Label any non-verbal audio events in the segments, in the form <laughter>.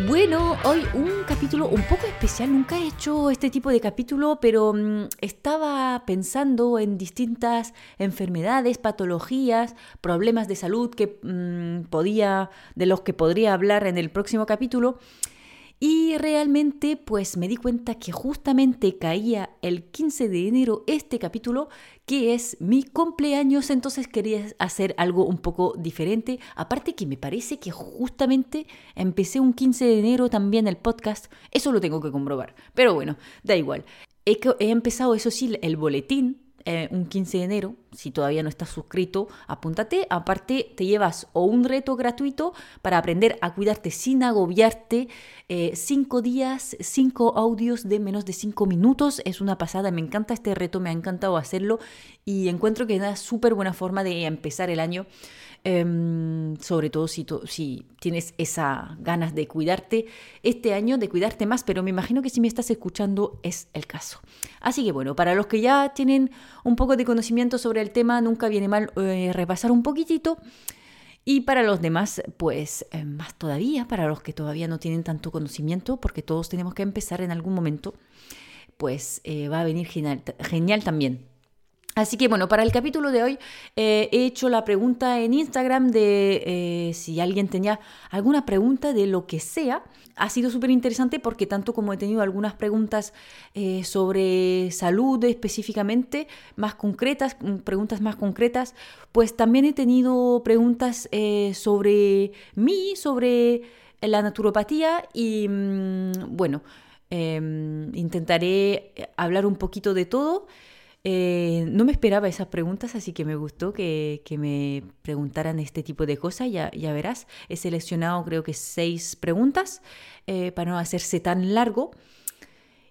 Bueno, hoy un capítulo un poco especial. Nunca he hecho este tipo de capítulo, pero mm, estaba pensando en distintas enfermedades, patologías, problemas de salud que mm, podía, de los que podría hablar en el próximo capítulo. Y realmente pues me di cuenta que justamente caía el 15 de enero este capítulo, que es mi cumpleaños, entonces quería hacer algo un poco diferente. Aparte que me parece que justamente empecé un 15 de enero también el podcast, eso lo tengo que comprobar. Pero bueno, da igual. He, he empezado, eso sí, el boletín eh, un 15 de enero. Si todavía no estás suscrito, apúntate. Aparte, te llevas o un reto gratuito para aprender a cuidarte sin agobiarte. Eh, cinco días, cinco audios de menos de cinco minutos. Es una pasada. Me encanta este reto, me ha encantado hacerlo y encuentro que es una súper buena forma de empezar el año. Em, sobre todo si, tienes esa ganas de cuidarte este año, de cuidarte más, pero me imagino que si me estás escuchando es el caso. Así que bueno, para los que ya tienen un poco de conocimiento sobre el tema, nunca viene mal eh, repasar un poquitito. Y para los demás, pues eh, más todavía, para los que todavía no tienen tanto conocimiento, porque todos tenemos que empezar en algún momento, pues eh, va a venir genial también. Así que bueno, para el capítulo de hoy eh, he hecho la pregunta en Instagram de eh, si alguien tenía alguna pregunta de lo que sea. Ha sido súper interesante porque tanto como he tenido algunas preguntas eh, sobre salud específicamente, más concretas, mm, preguntas más concretas, pues también he tenido preguntas sobre mí, sobre la naturopatía y mm, bueno, em, intentaré hablar un poquito de todo. Eh, no me esperaba esas preguntas, así que me gustó que, me preguntaran este tipo de cosas. Ya, ya verás, he seleccionado creo que seis preguntas eh, para no hacerse tan largo.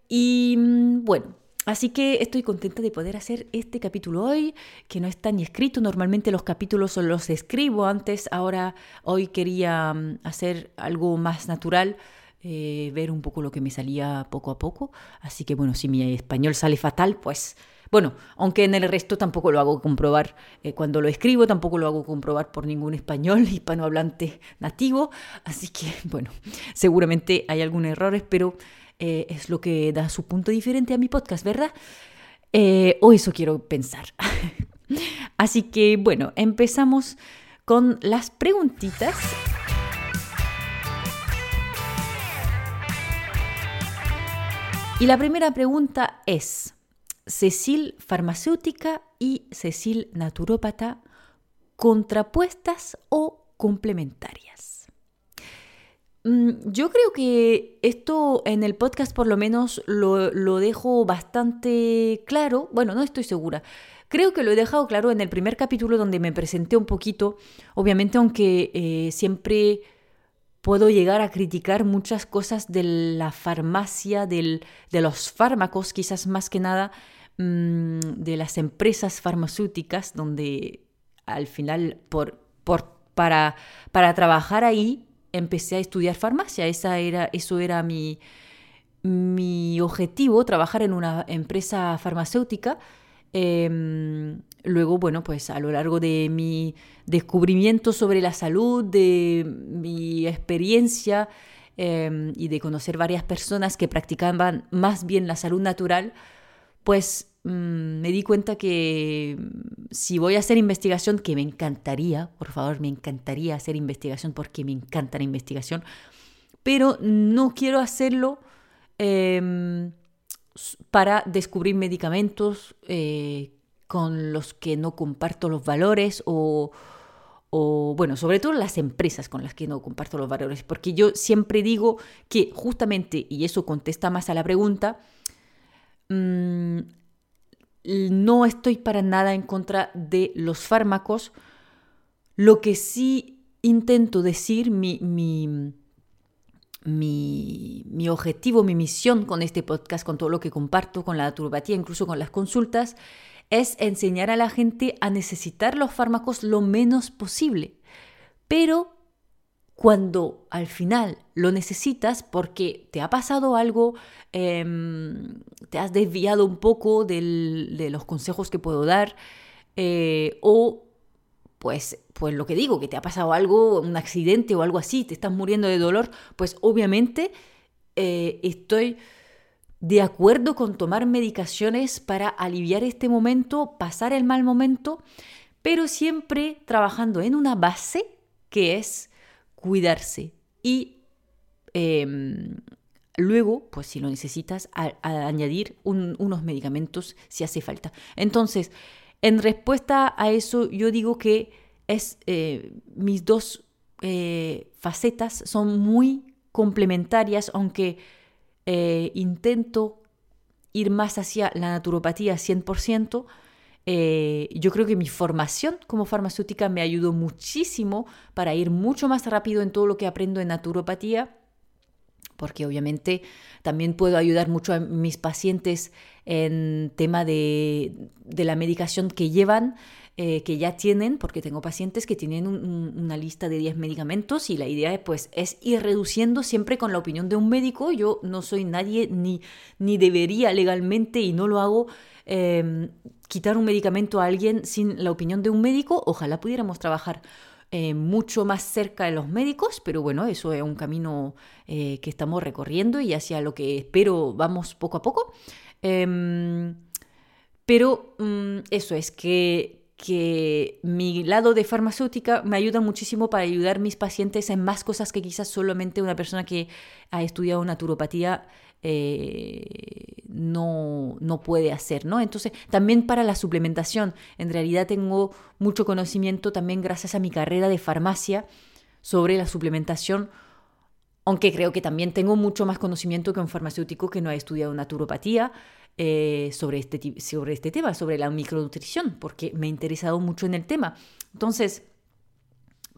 Y mm, bueno, Así que estoy contenta de poder hacer este capítulo hoy, que no está ni escrito. Normalmente los capítulos los escribo antes, ahora hoy quería mm, hacer algo más natural, eh, ver un poco lo que me salía poco a poco. Así que bueno, si mi español sale fatal, pues bueno, aunque en el resto tampoco lo hago comprobar eh, cuando lo escribo, tampoco lo hago comprobar por ningún español <laughs> hispanohablante nativo, así que bueno, seguramente hay algunos errores, pero eh, es lo que da su punto diferente a mi podcast, ¿verdad? Eh, o eso quiero pensar. <laughs> así que bueno, empezamos con las preguntitas. Y la primera pregunta es, Cecil farmacéutica y Cecil naturópata contrapuestas o complementarias. Mm, yo creo que esto en el podcast por lo menos lo, dejo bastante claro. Bueno, no estoy segura. Creo que lo he dejado claro en el primer capítulo donde me presenté un poquito. Obviamente, aunque eh, siempre puedo llegar a criticar muchas cosas de la farmacia, de los fármacos, quizás más que nada mm, de las empresas farmacéuticas, donde al final por, por, para, para trabajar ahí empecé a estudiar farmacia. Esa era, eso era mi, mi objetivo, trabajar en una empresa farmacéutica. Em, luego, bueno, pues a lo largo de mi descubrimiento sobre la salud, de mi experiencia em, y de conocer varias personas que practicaban más bien la salud natural, pues mm, me di cuenta que mm, si voy a hacer investigación, que me encantaría, por favor, me encantaría hacer investigación porque me encanta la investigación, pero no quiero hacerlo em, para descubrir medicamentos eh, con los que no comparto los valores o, bueno, sobre todo las empresas con las que no comparto los valores, porque yo siempre digo que justamente, y eso contesta más a la pregunta, mm, no estoy para nada en contra de los fármacos, lo que sí intento decir, mi, mi, mi, objetivo, mi misión con este podcast, con todo lo que comparto, con la naturopatía, incluso con las consultas, es enseñar a la gente a necesitar los fármacos lo menos posible. Pero cuando al final lo necesitas porque te ha pasado algo, em, te has desviado un poco de los consejos que puedo dar, eh, o pues, pues lo que digo, que te ha pasado algo, un accidente o algo así, te estás muriendo de dolor, pues obviamente eh, estoy de acuerdo con tomar medicaciones para aliviar este momento, pasar el mal momento, pero siempre trabajando en una base que es cuidarse y em, luego, pues si lo necesitas, añadir unos medicamentos si hace falta. Entonces, en respuesta a eso, yo digo que eh, mis dos eh, facetas son muy complementarias, aunque eh, intento ir más hacia la naturopatía 100%. yo creo que mi formación como farmacéutica me ayudó muchísimo para ir mucho más rápido en todo lo que aprendo en naturopatía porque obviamente también puedo ayudar mucho a mis pacientes en tema de, la medicación que llevan, eh, que ya tienen, porque tengo pacientes que tienen una lista de 10 medicamentos y la idea es, pues, es ir reduciendo siempre con la opinión de un médico. Yo no soy nadie ni, ni debería legalmente y no lo hago. Em, quitar un medicamento a alguien sin la opinión de un médico, ojalá pudiéramos trabajar eh, mucho más cerca de los médicos, pero bueno, eso es un camino eh, que estamos recorriendo y hacia lo que espero vamos poco a poco. Em, pero mm, eso es que, que mi lado de farmacéutica me ayuda muchísimo para ayudar a mis pacientes en más cosas que quizás solamente una persona que ha estudiado naturopatía eh, no, no, puede hacer, ¿no? Entonces, también para la suplementación, en realidad tengo mucho conocimiento también gracias a mi carrera de farmacia sobre la suplementación, aunque creo que también tengo mucho más conocimiento que un farmacéutico que no ha estudiado naturopatía eh, sobre, este, sobre este tema, sobre la micronutrición, porque me he interesado mucho en el tema. Entonces,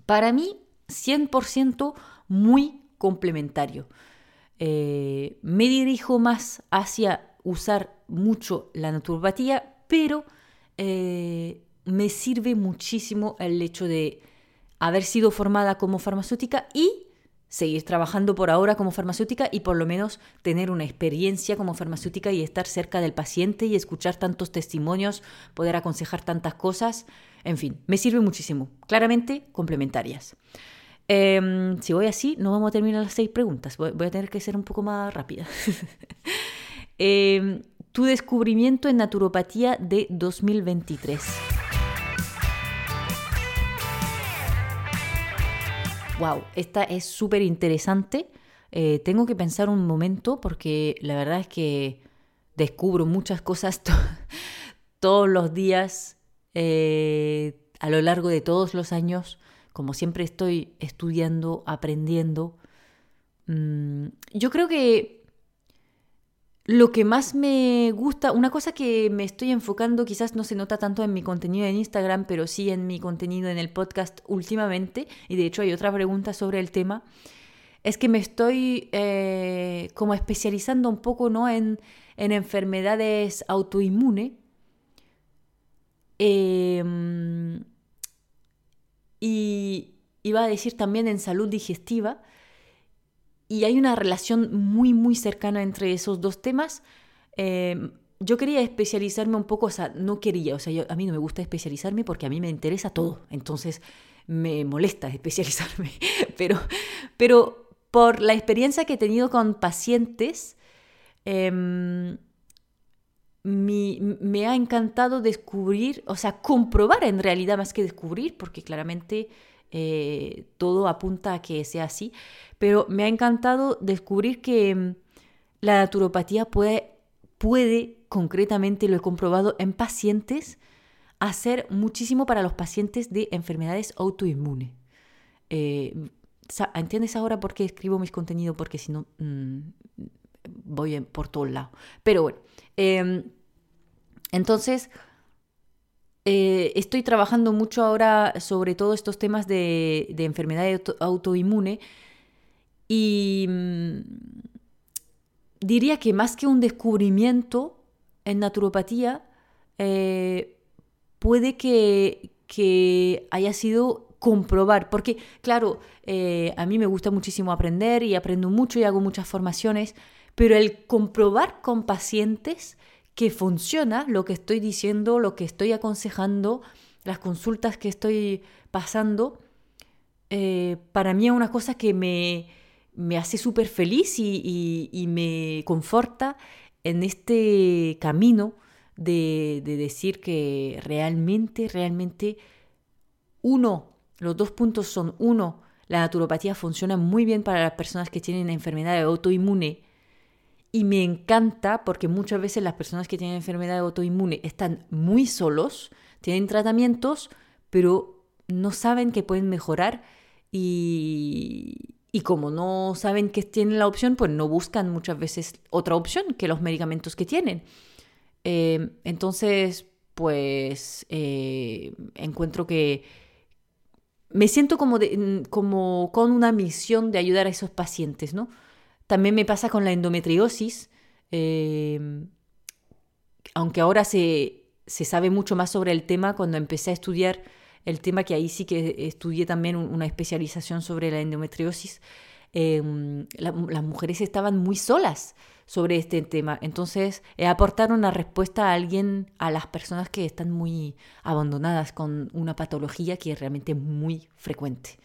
para mí, 100% muy complementario. Eh, me dirijo más hacia usar mucho la naturopatía, pero eh, me sirve muchísimo el hecho de haber sido formada como farmacéutica y seguir trabajando por ahora como farmacéutica y por lo menos tener una experiencia como farmacéutica y estar cerca del paciente y escuchar tantos testimonios, poder aconsejar tantas cosas, en fin, me sirve muchísimo, claramente complementarias. Em, si voy así, no vamos a terminar las seis preguntas. Voy, a tener que ser un poco más rápida. <laughs> Em, tu descubrimiento en naturopatía de 2023. Wow, esta es súper interesante. Eh, tengo que pensar un momento porque la verdad es que descubro muchas cosas <laughs> todos los días eh, a lo largo de todos los años como siempre estoy estudiando, aprendiendo, mm, yo creo que lo que más me gusta, una cosa que me estoy enfocando, quizás no se nota tanto en mi contenido en Instagram, pero sí en mi contenido en el podcast últimamente, y de hecho hay otra pregunta sobre el tema, es que me estoy eh, como especializando un poco ¿no? en, enfermedades autoinmunes. Em, y iba a decir también en salud digestiva. Y hay una relación muy, muy cercana entre esos dos temas. Em, yo quería especializarme un poco, o sea, no quería, o sea, a mí no me gusta especializarme porque a mí me interesa todo, entonces me molesta especializarme, <laughs> pero, pero por la experiencia que he tenido con pacientes, me ha encantado descubrir, o sea, comprobar en realidad más que descubrir, porque claramente eh, todo apunta a que sea así, pero me ha encantado descubrir que mm, la naturopatía puede, puede, concretamente lo he comprobado en pacientes, hacer muchísimo para los pacientes de enfermedades autoinmunes. Eh, ¿Entiendes ahora por qué escribo mis contenidos? Porque si no, mm, voy por todos lados. Pero bueno, em, entonces, eh, estoy trabajando mucho ahora sobre todos estos temas de, enfermedad autoinmune y mm, diría que más que un descubrimiento en naturopatía, eh, puede que, que haya sido comprobar, porque claro, eh, a mí me gusta muchísimo aprender y aprendo mucho y hago muchas formaciones, pero el comprobar con pacientes que funciona lo que estoy diciendo, lo que estoy aconsejando, las consultas que estoy pasando, eh, para mí es una cosa que me, me hace súper feliz y, me conforta en este camino de, de decir que realmente, realmente, uno, los dos puntos son, uno, la naturopatía funciona muy bien para las personas que tienen enfermedad autoinmune y me encanta porque muchas veces las personas que tienen enfermedad autoinmune están muy solos, tienen tratamientos, pero no saben que pueden mejorar y, y como no saben que tienen la opción, pues no buscan muchas veces otra opción que los medicamentos que tienen. Eh, entonces, pues eh, encuentro que me siento como, como con una misión de ayudar a esos pacientes, ¿no? También me pasa con la endometriosis, eh, aunque ahora se, se sabe mucho más sobre el tema, cuando empecé a estudiar el tema que ahí sí que estudié también una especialización sobre la endometriosis, em, las mujeres estaban muy solas sobre este tema. Entonces, eh, aportar una respuesta a alguien, a las personas que están muy abandonadas con una patología que es realmente muy frecuente.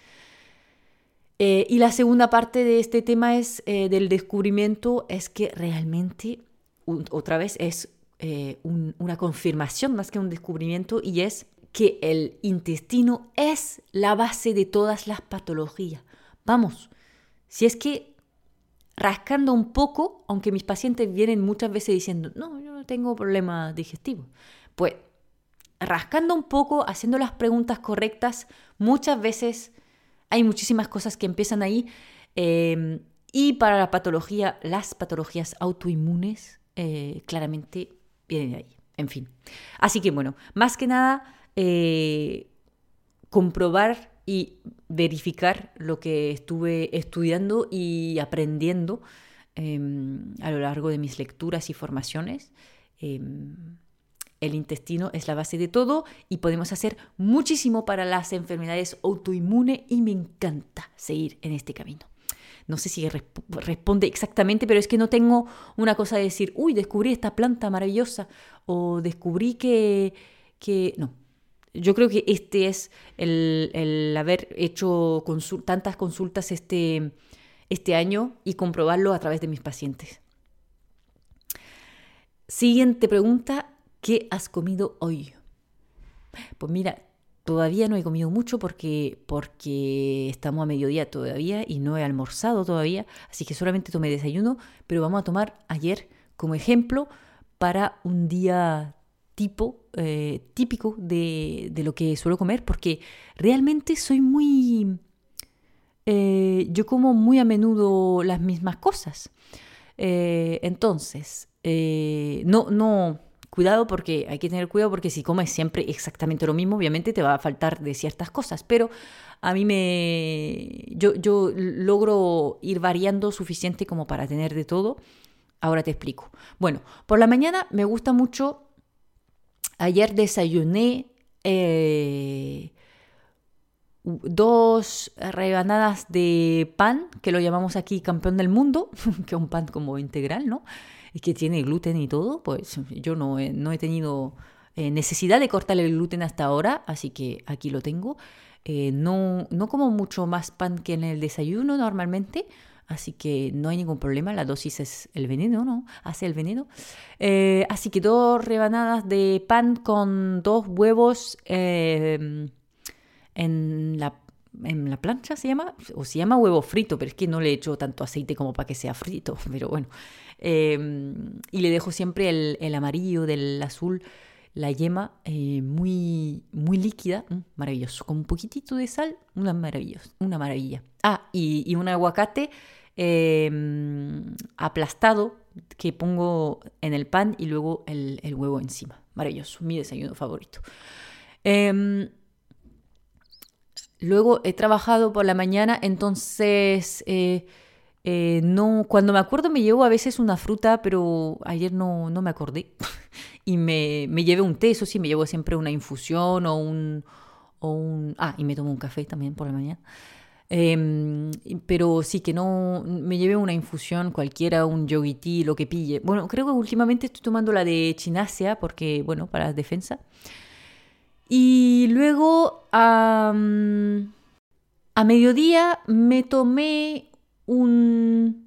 Eh, y la segunda parte de este tema es eh, del descubrimiento, es que realmente, otra vez, es una confirmación más que un descubrimiento y es que el intestino es la base de todas las patologías. Vamos, si es que rascando un poco, aunque mis pacientes vienen muchas veces diciendo, no, yo no tengo problemas digestivos, pues rascando un poco, haciendo las preguntas correctas, muchas veces hay muchísimas cosas que empiezan ahí. Em, y para la patología, las patologías autoinmunes, eh, claramente vienen de ahí. En fin. Así que bueno, más que nada, eh, comprobar y verificar lo que estuve estudiando y aprendiendo em, a lo largo de mis lecturas y formaciones. El intestino es la base de todo y podemos hacer muchísimo para las enfermedades autoinmunes y me encanta seguir en este camino. No sé si responde exactamente, pero es que no tengo una cosa de decir, uy, descubrí esta planta maravillosa o descubrí que, que... No, yo creo que este es el, haber hecho tantas consultas este, este año y comprobarlo a través de mis pacientes. Siguiente pregunta, ¿qué has comido hoy? Pues mira, todavía no he comido mucho porque, porque estamos a mediodía todavía y no he almorzado todavía, así que solamente tomé desayuno, pero vamos a tomar ayer como ejemplo para un día tipo eh, típico de, lo que suelo comer, porque realmente soy muy... Eh, yo como muy a menudo las mismas cosas. Eh, entonces, no, no, cuidado porque hay que tener cuidado porque si comes siempre exactamente lo mismo, obviamente te va a faltar de ciertas cosas, pero a mí me... Yo, yo logro ir variando suficiente como para tener de todo. Ahora te explico. Bueno, por la mañana me gusta mucho Ayer desayuné eh, dos rebanadas de pan, que lo llamamos aquí campeón del mundo, <laughs> que es un pan como integral, ¿no? Y que tiene gluten y todo, pues yo no he, no he tenido eh, necesidad de cortar el gluten hasta ahora, así que aquí lo tengo. Eh, no, no como mucho más pan que en el desayuno normalmente, Así que no hay ningún problema, la dosis es el veneno, ¿no? Hace el veneno. Eh, así que dos rebanadas de pan con dos huevos eh, en, la, en, la, plancha, ¿se llama? O se llama huevo frito, pero es que no le echo tanto aceite como para que sea frito, <laughs> pero bueno. Eh, y le dejo siempre el, el, amarillo del azul, la yema muy, muy líquida, mm, maravilloso. Con un poquitito de sal, una. Una maravilla. Ah, y, un aguacate Em, aplastado que pongo en el pan y luego el, huevo encima. Maravilloso, mi desayuno favorito. Em, luego he trabajado por la mañana, entonces eh, eh, no, cuando me acuerdo me llevo a veces una fruta, pero ayer no, no me acordé. <laughs> y me, me llevé un té, eso sí, me llevo siempre una infusión o un, o un... Ah, y me tomo un café también por la mañana. Em, pero sí que no me llevé una infusión cualquiera, un yogi tea, lo que pille. Bueno, creo que últimamente estoy tomando la de chinasia porque, bueno, para la defensa. Y luego a mediodía me tomé un,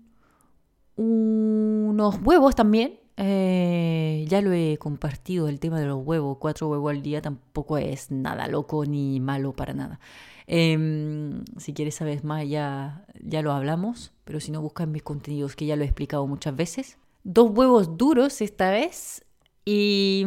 unos huevos también. Eh, ya lo he compartido el tema de los huevos. Cuatro huevos al día tampoco es nada loco ni malo para nada. Em, si quieres saber más, ya, ya lo hablamos, pero si no, busca mis contenidos que ya lo he explicado muchas veces. Dos huevos duros esta vez y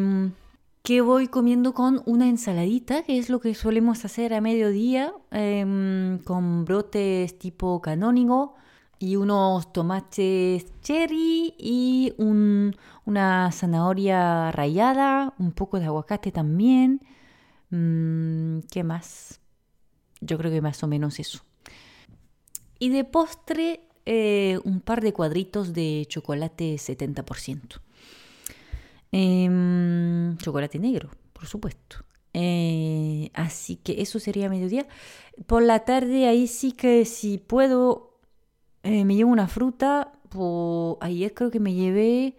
que voy comiendo con una ensaladita, que es lo que solemos hacer a mediodía, em, con brotes tipo canónigo y unos tomates cherry y una zanahoria rallada, un poco de aguacate también. Mm, ¿Qué más? Yo creo que más o menos eso. Y de postre, eh, un par de cuadritos de chocolate 70%. Em, chocolate negro, por supuesto. Eh, así que eso sería mediodía. Por la tarde, ahí sí que si puedo, eh, me llevo una fruta. ayer creo que me llevé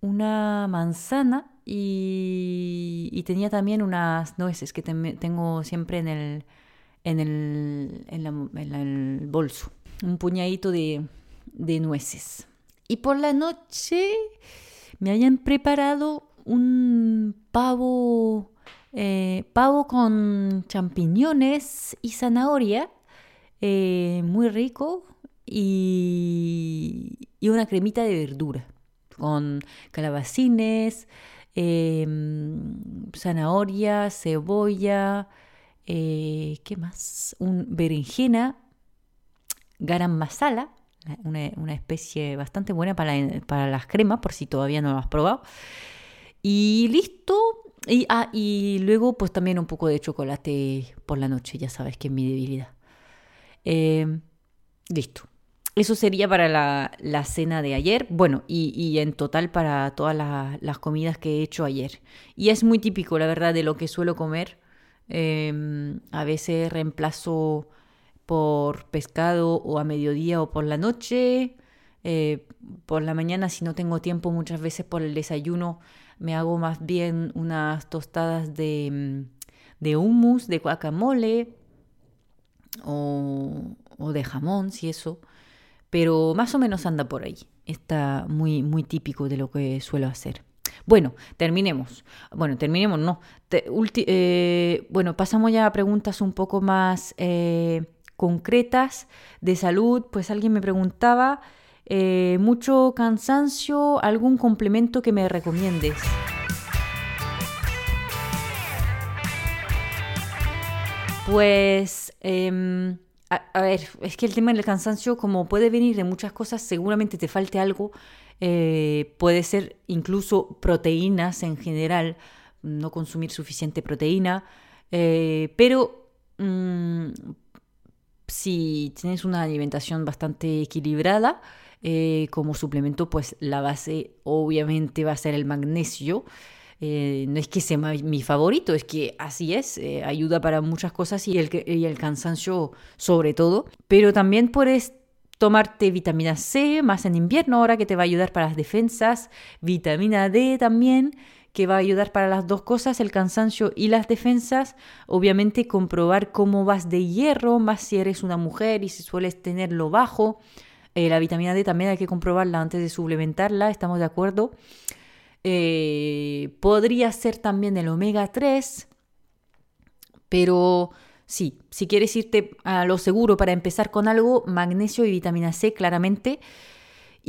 una manzana y, tenía también unas nueces que tengo siempre en el, en el, en el bolso. Un puñadito de, de nueces. Y por la noche me hayan preparado un pavo, eh, pavo con champiñones y zanahoria, eh, muy rico, y, y, una cremita de verdura, con calabacines, em, zanahoria, cebolla, eh, ¿Qué más? Un berenjena, garam masala, una, especie bastante buena para, para, las cremas, por si todavía no lo has probado. Y listo. Y, ah, y luego pues también un poco de chocolate por la noche, ya sabes que es mi debilidad. Eh, listo. Eso sería para la, la, cena de ayer. Bueno, y, y en total para todas las comidas que he hecho ayer. Y es muy típico, la verdad, de lo que suelo comer Em, a veces reemplazo por pescado o a mediodía o por la noche. Eh, por la mañana, si no tengo tiempo, muchas veces por el desayuno me hago más bien unas tostadas de, mm, de hummus, de guacamole o, o de jamón, si eso. Pero más o menos anda por ahí. Está muy, muy típico de lo que suelo hacer. Bueno, terminemos. Bueno, terminemos, no. Eh, bueno, pasamos ya a preguntas un poco más eh, concretas de salud. Pues alguien me preguntaba, eh, mucho cansancio, algún complemento que me recomiendes. Pues... Em, a, ver, es que el tema del cansancio, como puede venir de muchas cosas, seguramente te falte algo eh, puede ser incluso proteínas en general, no consumir suficiente proteína, eh, pero mm, si tienes una alimentación bastante equilibrada, eh, como suplemento, pues la base obviamente va a ser el magnesio. no es que sea mi favorito, es que así es, ayuda para muchas cosas y el, y el cansancio sobre todo, pero también puedes tomarte vitamina C, más en invierno ahora que te va a ayudar para las defensas, vitamina D también, que va a ayudar para las dos cosas, el cansancio y las defensas. Obviamente comprobar cómo vas de hierro, más si eres una mujer y si sueles tenerlo bajo. Eh, la vitamina D también hay que comprobarla antes de suplementarla, estamos de acuerdo. Eh, podría ser también el omega 3, pero Sí, si quieres irte a lo seguro para empezar con algo, magnesio y vitamina C claramente.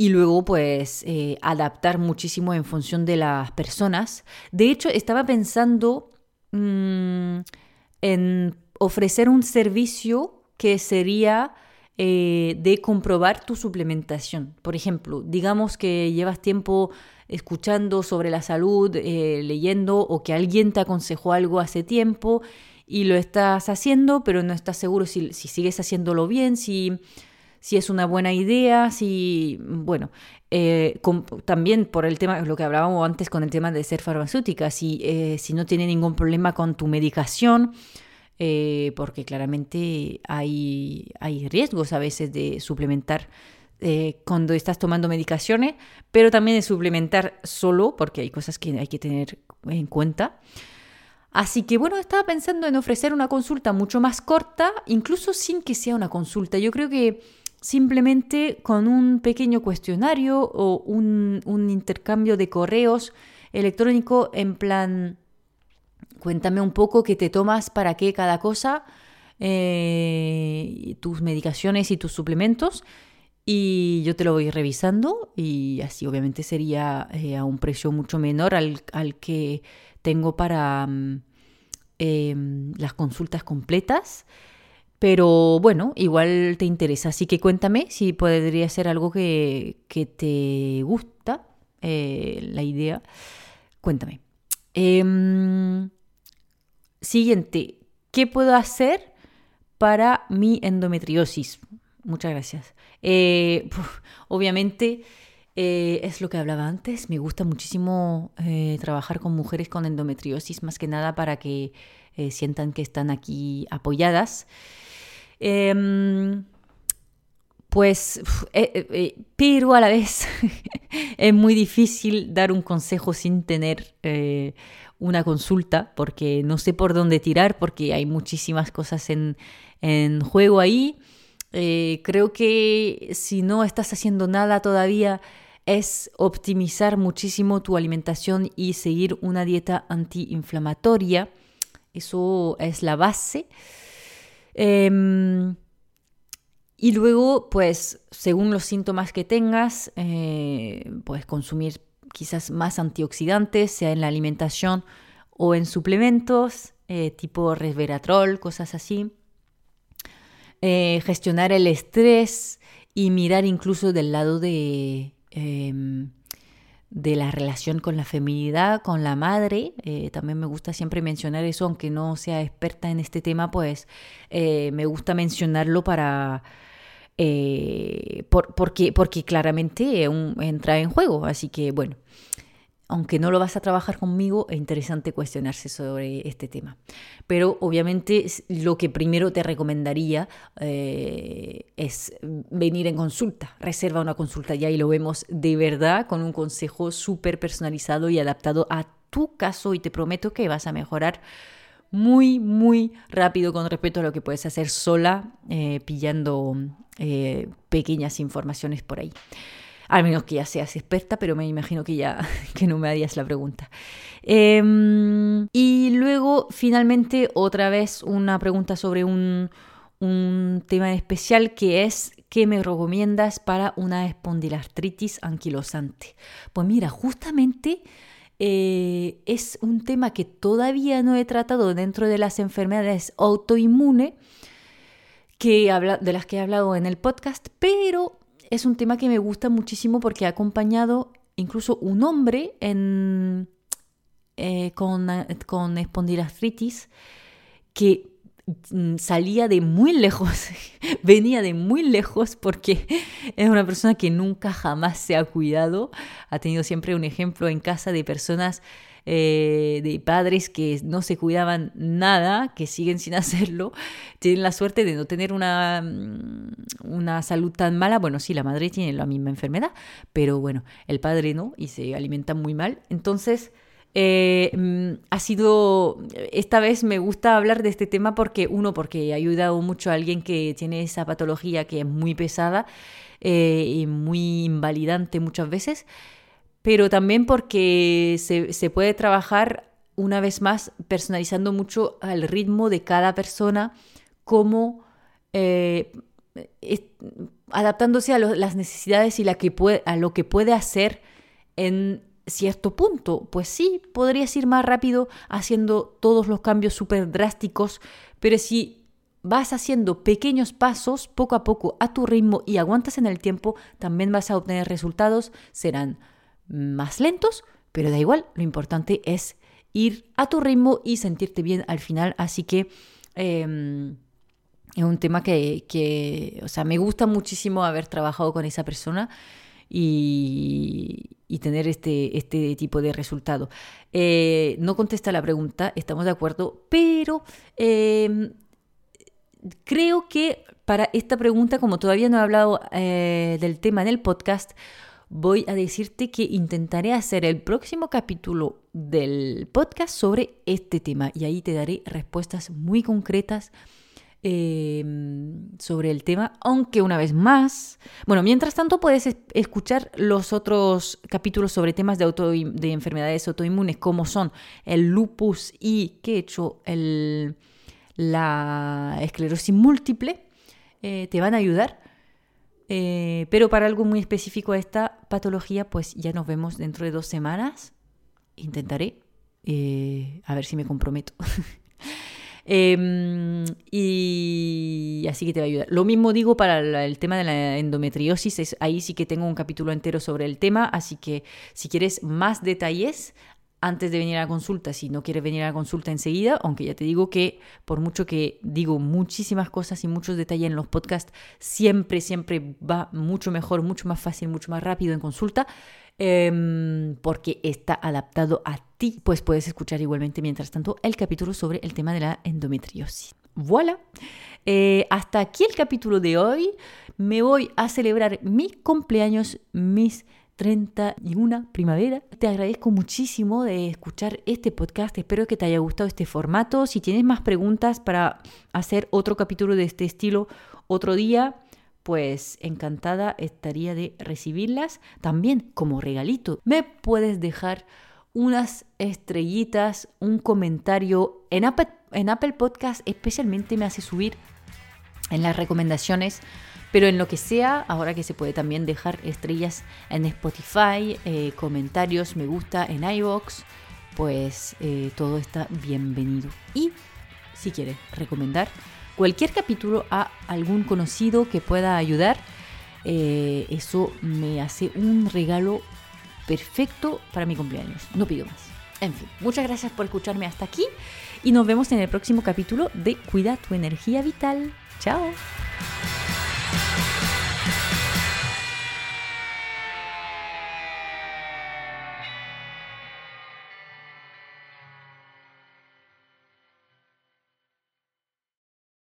Y luego pues eh, adaptar muchísimo en función de las personas. De hecho, estaba pensando mm, en ofrecer un servicio que sería eh, de comprobar tu suplementación. Por ejemplo, digamos que llevas tiempo escuchando sobre la salud, eh, leyendo o que alguien te aconsejó algo hace tiempo y lo estás haciendo, pero no estás seguro si, sigues haciéndolo bien, si, si es una buena idea, si, bueno, eh, también por el tema, lo que hablábamos antes con el tema de ser farmacéutica, si, eh, si no tiene ningún problema con tu medicación, eh, porque claramente hay, hay riesgos a veces de suplementar cuando estás tomando medicaciones, pero también de suplementar solo, porque hay cosas que hay que tener en cuenta. Así que bueno, estaba pensando en ofrecer una consulta mucho más corta, incluso sin que sea una consulta. Yo creo que simplemente con un pequeño cuestionario o un, intercambio de correos electrónico en plan, cuéntame un poco qué te tomas para qué cada cosa, eh, tus medicaciones y tus suplementos. Y yo te lo voy revisando y así obviamente sería eh, a un precio mucho menor al, que tengo para mm, em, las consultas completas. Pero bueno, igual te interesa, así que cuéntame si podría ser algo que, te gusta, eh, la idea. Cuéntame. Em, siguiente, ¿qué puedo hacer para mi endometriosis? Muchas gracias. Eh, obviamente eh, es lo que hablaba antes. Me gusta muchísimo trabajar con mujeres con endometriosis, más que nada para que sientan que están aquí apoyadas. Em, pues, eh, eh, eh, a la vez <laughs> es muy difícil dar un consejo sin tener una consulta, porque no sé por dónde tirar, porque hay muchísimas cosas en, en juego ahí. creo que si no estás haciendo nada todavía, es optimizar muchísimo tu alimentación y seguir una dieta antiinflamatoria. Eso es la base. Em, y luego, pues, según los síntomas que tengas, eh, puedes consumir quizás más antioxidantes, sea en la alimentación o en suplementos, eh, tipo resveratrol, cosas así. Eh, gestionar el estrés y mirar incluso del lado de em, de la relación con la feminidad, con la madre. Eh, también me gusta siempre mencionar eso, aunque no sea experta en este tema, pues eh, me gusta mencionarlo para... Eh, porque, porque claramente entra en juego. Así que bueno, aunque no lo vas a trabajar conmigo, es interesante cuestionarse sobre este tema. Pero obviamente lo que primero te recomendaría eh, es venir en consulta, reserva una consulta ya y lo vemos de verdad con un consejo súper personalizado y adaptado a tu caso y te prometo que vas a mejorar muy, muy rápido con respecto a lo que puedes hacer sola eh, pillando eh, pequeñas informaciones por ahí. Al menos que ya seas experta, pero me imagino que ya <laughs> que no me harías la pregunta. Em, y luego, finalmente, otra vez una pregunta sobre un, tema especial que es ¿qué me recomiendas para una espondilartritis anquilosante? Pues mira, justamente eh, es un tema que todavía no he tratado dentro de las enfermedades autoinmunes de las que he hablado en el podcast, pero es un tema que me gusta muchísimo porque ha acompañado incluso un hombre en, eh, con, con que mm, salía de muy lejos, <laughs> venía de muy lejos porque es una persona que nunca jamás se ha cuidado, ha tenido siempre un ejemplo en casa de personas eh, de padres que no se cuidaban nada, que siguen sin <laughs> hacerlo, tienen la suerte de no tener una, mm, una salud tan mala. Bueno, sí, la madre tiene la misma enfermedad, pero bueno, el padre no y se alimenta muy mal. Entonces... Eh, mm, ha sido, esta vez me gusta hablar de este tema porque, uno, porque ha ayudado mucho a alguien que tiene esa patología que es muy pesada eh, y muy invalidante muchas veces, pero también porque se, puede trabajar una vez más personalizando mucho al ritmo de cada persona, como eh, adaptándose a las necesidades y la que puede, a lo que puede hacer en cierto punto. Pues sí, podrías ir más rápido haciendo todos los cambios súper drásticos, pero si vas haciendo pequeños pasos poco a poco a tu ritmo y aguantas en el tiempo, también vas a obtener resultados, serán más lentos, pero da igual, lo importante es ir a tu ritmo y sentirte bien al final, así que em, es un tema que, o sea, me gusta muchísimo haber trabajado con esa persona y, tener este, este tipo de resultado. Eh, no contesta la pregunta, estamos de acuerdo, pero em, creo que para esta pregunta, como todavía no he hablado eh, del tema en el podcast, voy a decirte que intentaré hacer el próximo capítulo del podcast sobre este tema y ahí te daré respuestas muy concretas em, sobre el tema, aunque una vez más, bueno, mientras tanto puedes escuchar los otros capítulos sobre temas de, auto, de enfermedades autoinmunes como son el lupus y que he hecho el, la esclerosis múltiple, eh, te van a ayudar eh, pero para algo muy específico a esta patología, pues ya nos vemos dentro de dos semanas. Intentaré, eh, a ver si me comprometo. <laughs> Em, y así que te va a ayudar. Lo mismo digo para el tema de la endometriosis, ahí sí que tengo un capítulo entero sobre el tema, así que si quieres más detalles, antes de venir a la consulta, si no quieres venir a la consulta enseguida, aunque ya te digo que por mucho que digo muchísimas cosas y muchos detalles en los podcasts, siempre, siempre va mucho mejor, mucho más fácil, mucho más rápido en consulta, em, porque está adaptado a ti. Pues puedes escuchar igualmente, mientras tanto, el capítulo sobre el tema de la endometriosis. Voilà. Eh, hasta aquí el capítulo de hoy. Me voy a celebrar mi cumpleaños, mis 31 primavera. Te agradezco muchísimo de escuchar este podcast. Espero que te haya gustado este formato. Si tienes más preguntas para hacer otro capítulo de este estilo otro día, pues encantada estaría de recibirlas. También como regalito, me puedes dejar unas estrellitas, un comentario en Apple, en Apple Podcast, especialmente me hace subir en las recomendaciones pero en lo que sea, ahora que se puede también dejar estrellas en Spotify, eh, comentarios, me gusta en iVoox, pues eh, todo está bienvenido. Y si quieres recomendar cualquier capítulo a algún conocido que pueda ayudar, eh, eso me hace un regalo perfecto para mi cumpleaños. No pido más. En fin, muchas gracias por escucharme hasta aquí y nos vemos en el próximo capítulo de Cuida tu energía vital. Chao. Bye.